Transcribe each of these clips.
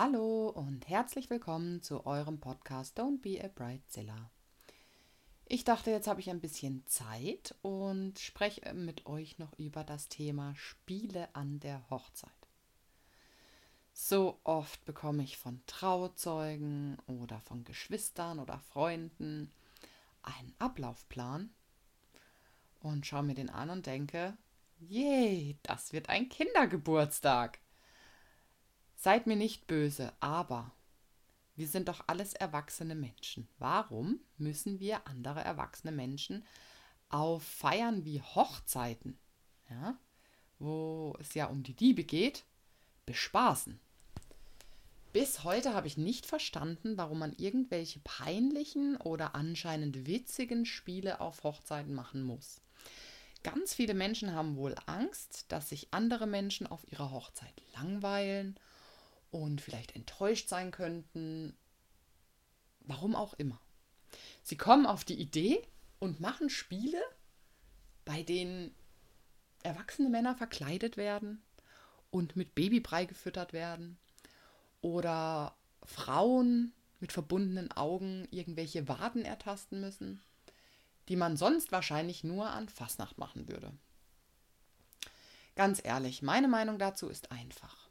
Hallo und herzlich willkommen zu eurem Podcast Don't Be a Bridezilla. Ich dachte, jetzt habe ich ein bisschen Zeit und spreche mit euch noch über das Thema Spiele an der Hochzeit. So oft bekomme ich von Trauzeugen oder von Geschwistern oder Freunden einen Ablaufplan und schaue mir den an und denke, je, das wird ein Kindergeburtstag. Seid mir nicht böse, aber wir sind doch alles erwachsene Menschen. Warum müssen wir andere erwachsene Menschen auf Feiern wie Hochzeiten, ja, wo es ja um die Liebe geht, bespaßen? Bis heute habe ich nicht verstanden, warum man irgendwelche peinlichen oder anscheinend witzigen Spiele auf Hochzeiten machen muss. Ganz viele Menschen haben wohl Angst, dass sich andere Menschen auf ihrer Hochzeit langweilen und vielleicht enttäuscht sein könnten. Warum auch immer. Sie kommen auf die Idee und machen Spiele, bei denen erwachsene Männer verkleidet werden und mit Babybrei gefüttert werden oder Frauen mit verbundenen Augen irgendwelche Waden ertasten müssen, die man sonst wahrscheinlich nur an Fasnacht machen würde. Ganz ehrlich, meine Meinung dazu ist einfach.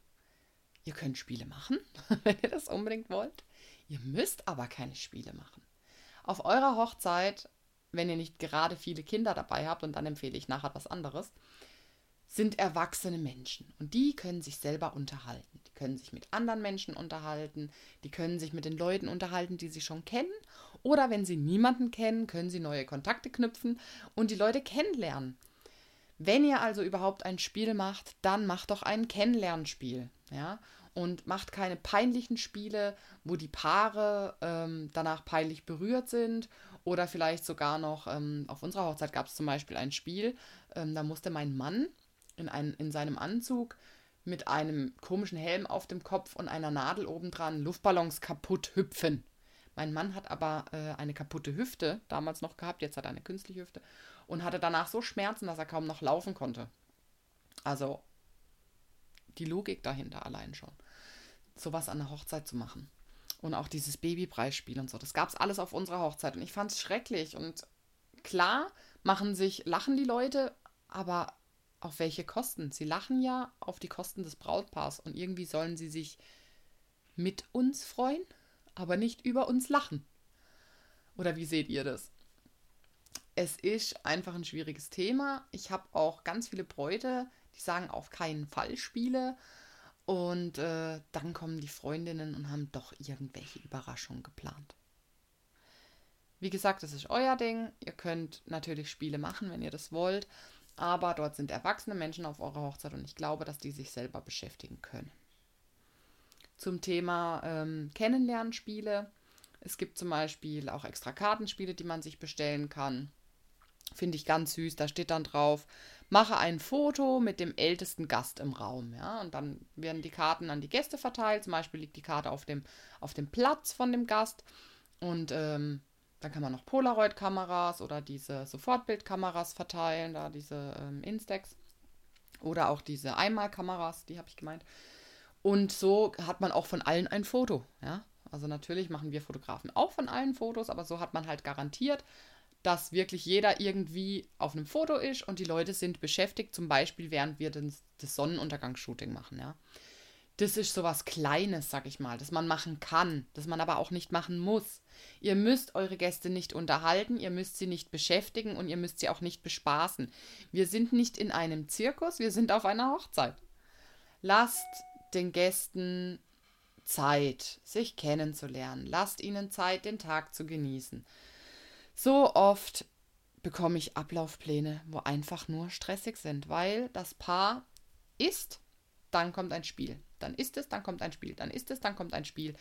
Ihr könnt Spiele machen, wenn ihr das unbedingt wollt. Ihr müsst aber keine Spiele machen. Auf eurer Hochzeit, wenn ihr nicht gerade viele Kinder dabei habt, und dann empfehle ich nachher was anderes, sind erwachsene Menschen und die können sich selber unterhalten. Die können sich mit anderen Menschen unterhalten, die können sich mit den Leuten unterhalten, die sie schon kennen. Oder wenn sie niemanden kennen, können sie neue Kontakte knüpfen und die Leute kennenlernen. Wenn ihr also überhaupt ein Spiel macht, dann macht doch ein Kennenlernspiel. Ja? Und macht keine peinlichen Spiele, wo die Paare ähm, danach peinlich berührt sind. Oder vielleicht sogar noch, ähm, auf unserer Hochzeit gab es zum Beispiel ein Spiel, ähm, da musste mein Mann in, ein, in seinem Anzug mit einem komischen Helm auf dem Kopf und einer Nadel obendran Luftballons kaputt hüpfen. Mein Mann hat aber äh, eine kaputte Hüfte damals noch gehabt, jetzt hat er eine künstliche Hüfte und hatte danach so Schmerzen, dass er kaum noch laufen konnte. Also die Logik dahinter allein schon. Sowas an der Hochzeit zu machen. Und auch dieses Babypreisspiel und so. Das gab es alles auf unserer Hochzeit. Und ich fand es schrecklich. Und klar machen sich, lachen die Leute, aber auf welche Kosten? Sie lachen ja auf die Kosten des Brautpaars. Und irgendwie sollen sie sich mit uns freuen aber nicht über uns lachen. Oder wie seht ihr das? Es ist einfach ein schwieriges Thema. Ich habe auch ganz viele Bräute, die sagen auf keinen Fall Spiele. Und äh, dann kommen die Freundinnen und haben doch irgendwelche Überraschungen geplant. Wie gesagt, das ist euer Ding. Ihr könnt natürlich Spiele machen, wenn ihr das wollt. Aber dort sind erwachsene Menschen auf eurer Hochzeit und ich glaube, dass die sich selber beschäftigen können zum Thema ähm, Kennenlernspiele. Es gibt zum Beispiel auch extra Kartenspiele, die man sich bestellen kann. Finde ich ganz süß. Da steht dann drauf, mache ein Foto mit dem ältesten Gast im Raum. Ja? Und dann werden die Karten an die Gäste verteilt. Zum Beispiel liegt die Karte auf dem, auf dem Platz von dem Gast. Und ähm, dann kann man noch Polaroid-Kameras oder diese Sofortbildkameras verteilen, da diese ähm, Instax. Oder auch diese Einmalkameras, die habe ich gemeint. Und so hat man auch von allen ein Foto. Ja? Also natürlich machen wir Fotografen auch von allen Fotos, aber so hat man halt garantiert, dass wirklich jeder irgendwie auf einem Foto ist und die Leute sind beschäftigt, zum Beispiel während wir das, Sonnenuntergangsshooting machen. Ja? Das ist sowas Kleines, sag ich mal, das man machen kann, das man aber auch nicht machen muss. Ihr müsst eure Gäste nicht unterhalten, ihr müsst sie nicht beschäftigen und ihr müsst sie auch nicht bespaßen. Wir sind nicht in einem Zirkus, wir sind auf einer Hochzeit. Lasst den Gästen Zeit, sich kennenzulernen. Lasst ihnen Zeit, den Tag zu genießen. So oft bekomme ich Ablaufpläne, wo einfach nur stressig sind, weil das Paar ist, dann kommt ein Spiel. Dann ist es, dann kommt ein Spiel. Dann ist es, dann kommt ein Spiel.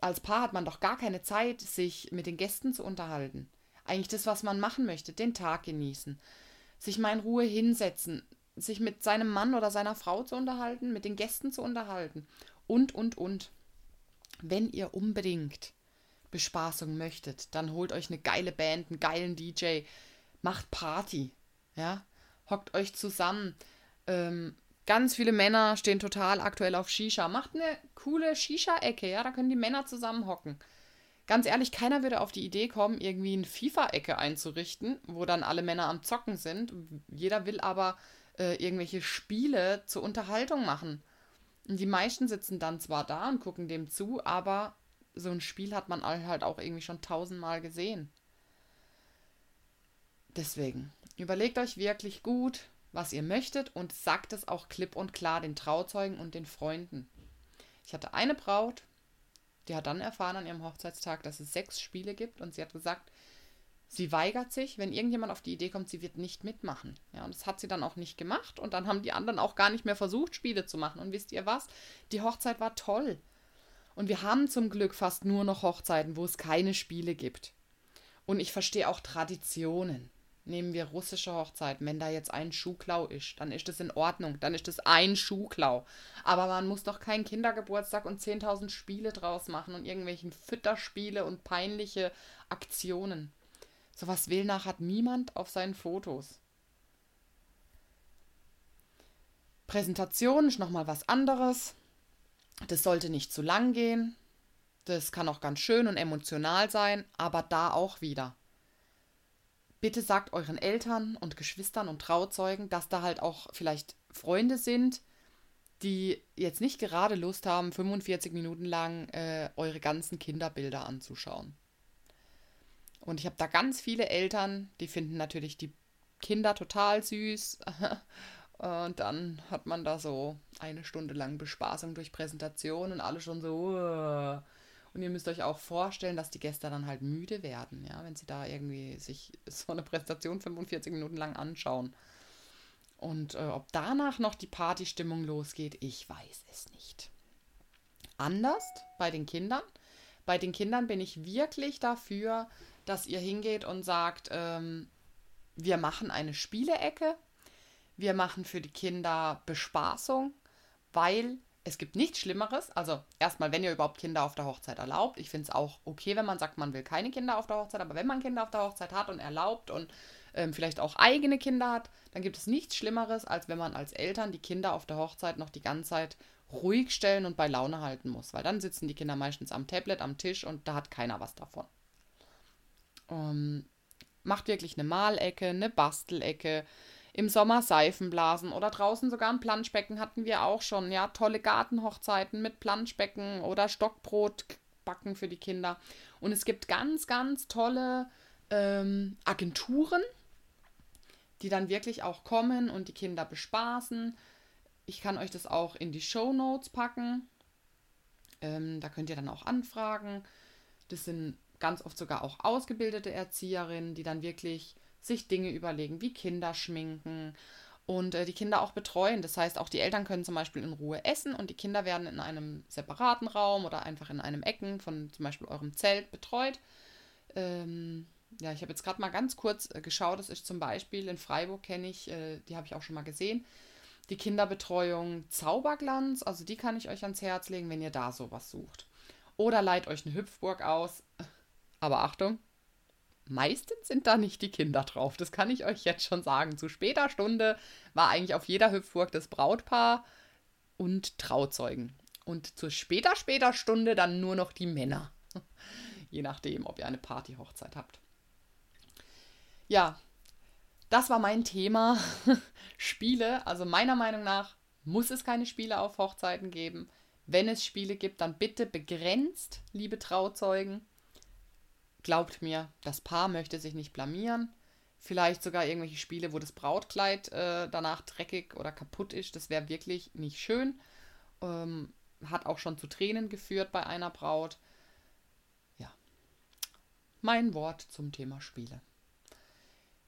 Als Paar hat man doch gar keine Zeit, sich mit den Gästen zu unterhalten. Eigentlich das, was man machen möchte, den Tag genießen, sich mal in Ruhe hinsetzen, sich mit seinem Mann oder seiner Frau zu unterhalten, mit den Gästen zu unterhalten und, und, und. Wenn ihr unbedingt Bespaßung möchtet, dann holt euch eine geile Band, einen geilen DJ, macht Party, ja, hockt euch zusammen, ähm, Ganz viele Männer stehen total aktuell auf Shisha. Macht eine coole Shisha-Ecke, ja, da können die Männer zusammen hocken. Ganz ehrlich, keiner würde auf die Idee kommen, irgendwie eine FIFA-Ecke einzurichten, wo dann alle Männer am Zocken sind. Jeder will aber äh, irgendwelche Spiele zur Unterhaltung machen. Und die meisten sitzen dann zwar da und gucken dem zu, aber so ein Spiel hat man halt auch irgendwie schon tausendmal gesehen. Deswegen, überlegt euch wirklich gut, was ihr möchtet und sagt es auch klipp und klar den Trauzeugen und den Freunden. Ich hatte eine Braut, die hat dann erfahren an ihrem Hochzeitstag, dass es sechs Spiele gibt und sie hat gesagt, sie weigert sich, wenn irgendjemand auf die Idee kommt, sie wird nicht mitmachen. Ja, und das hat sie dann auch nicht gemacht und dann haben die anderen auch gar nicht mehr versucht, Spiele zu machen. Und wisst ihr was? Die Hochzeit war toll. Und wir haben zum Glück fast nur noch Hochzeiten, wo es keine Spiele gibt. Und ich verstehe auch Traditionen nehmen wir russische Hochzeiten, wenn da jetzt ein Schuhklau ist, dann ist das in Ordnung, dann ist das ein Schuhklau. Aber man muss doch keinen Kindergeburtstag und 10.000 Spiele draus machen und irgendwelchen Fütterspiele und peinliche Aktionen. Sowas will nach hat niemand auf seinen Fotos. Präsentation ist nochmal was anderes. Das sollte nicht zu lang gehen. Das kann auch ganz schön und emotional sein, aber da auch wieder bitte sagt euren Eltern und Geschwistern und Trauzeugen, dass da halt auch vielleicht Freunde sind, die jetzt nicht gerade Lust haben, 45 Minuten lang äh, eure ganzen Kinderbilder anzuschauen. Und ich habe da ganz viele Eltern, die finden natürlich die Kinder total süß. Und dann hat man da so eine Stunde lang Bespaßung durch Präsentation und alle schon so. Und ihr müsst euch auch vorstellen, dass die Gäste dann halt müde werden, ja, wenn sie da irgendwie sich so eine Präsentation 45 Minuten lang anschauen. Und äh, ob danach noch die Partystimmung losgeht, ich weiß es nicht. Anders bei den Kindern. Bei den Kindern bin ich wirklich dafür, dass ihr hingeht und sagt, ähm, wir machen eine Spielecke, wir machen für die Kinder Bespaßung, weil es gibt nichts Schlimmeres. Also erstmal, wenn ihr überhaupt Kinder auf der Hochzeit erlaubt. Ich finde es auch okay, wenn man sagt, man will keine Kinder auf der Hochzeit, aber wenn man Kinder auf der Hochzeit hat und erlaubt und ähm, vielleicht auch eigene Kinder hat, dann gibt es nichts Schlimmeres, als wenn man als Eltern die Kinder auf der Hochzeit noch die ganze Zeit ruhig stellen und bei Laune halten muss. Weil dann sitzen die Kinder meistens am Tablet, am Tisch und da hat keiner was davon. Ähm, macht wirklich eine Malecke, eine Bastelecke im Sommer Seifenblasen oder draußen sogar ein Planschbecken hatten wir auch schon. Ja, tolle Gartenhochzeiten mit Planschbecken oder Stockbrot backen für die Kinder. Und es gibt ganz, ganz tolle ähm, Agenturen, die dann wirklich auch kommen und die Kinder bespaßen. Ich kann euch das auch in die Show Notes packen. Ähm, da könnt ihr dann auch anfragen. Das sind ganz oft sogar auch ausgebildete Erzieherinnen, die dann wirklich sich Dinge überlegen, wie Kinder schminken und äh, die Kinder auch betreuen. Das heißt, auch die Eltern können zum Beispiel in Ruhe essen und die Kinder werden in einem separaten Raum oder einfach in einem Ecken von zum Beispiel eurem Zelt betreut. Ähm, ja, ich habe jetzt gerade mal ganz kurz äh, geschaut. Das ist zum Beispiel in Freiburg, kenne ich, äh, die habe ich auch schon mal gesehen. Die Kinderbetreuung Zauberglanz, also die kann ich euch ans Herz legen, wenn ihr da sowas sucht. Oder leiht euch eine Hüpfburg aus. Aber Achtung, meistens sind da nicht die Kinder drauf. Das kann ich euch jetzt schon sagen. Zu später Stunde war eigentlich auf jeder Hüpfburg das Brautpaar und Trauzeugen. Und zu später, später Stunde dann nur noch die Männer. Je nachdem, ob ihr eine Partyhochzeit habt. Ja, das war mein Thema. Spiele. Also meiner Meinung nach muss es keine Spiele auf Hochzeiten geben. Wenn es Spiele gibt, dann bitte begrenzt, liebe Trauzeugen. Glaubt mir, das Paar möchte sich nicht blamieren. Vielleicht sogar irgendwelche Spiele, wo das Brautkleid äh, danach dreckig oder kaputt ist. Das wäre wirklich nicht schön. Ähm, hat auch schon zu Tränen geführt bei einer Braut. Ja, mein Wort zum Thema Spiele.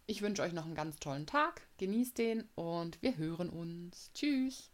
Ich wünsche euch noch einen ganz tollen Tag. Genießt den und wir hören uns. Tschüss.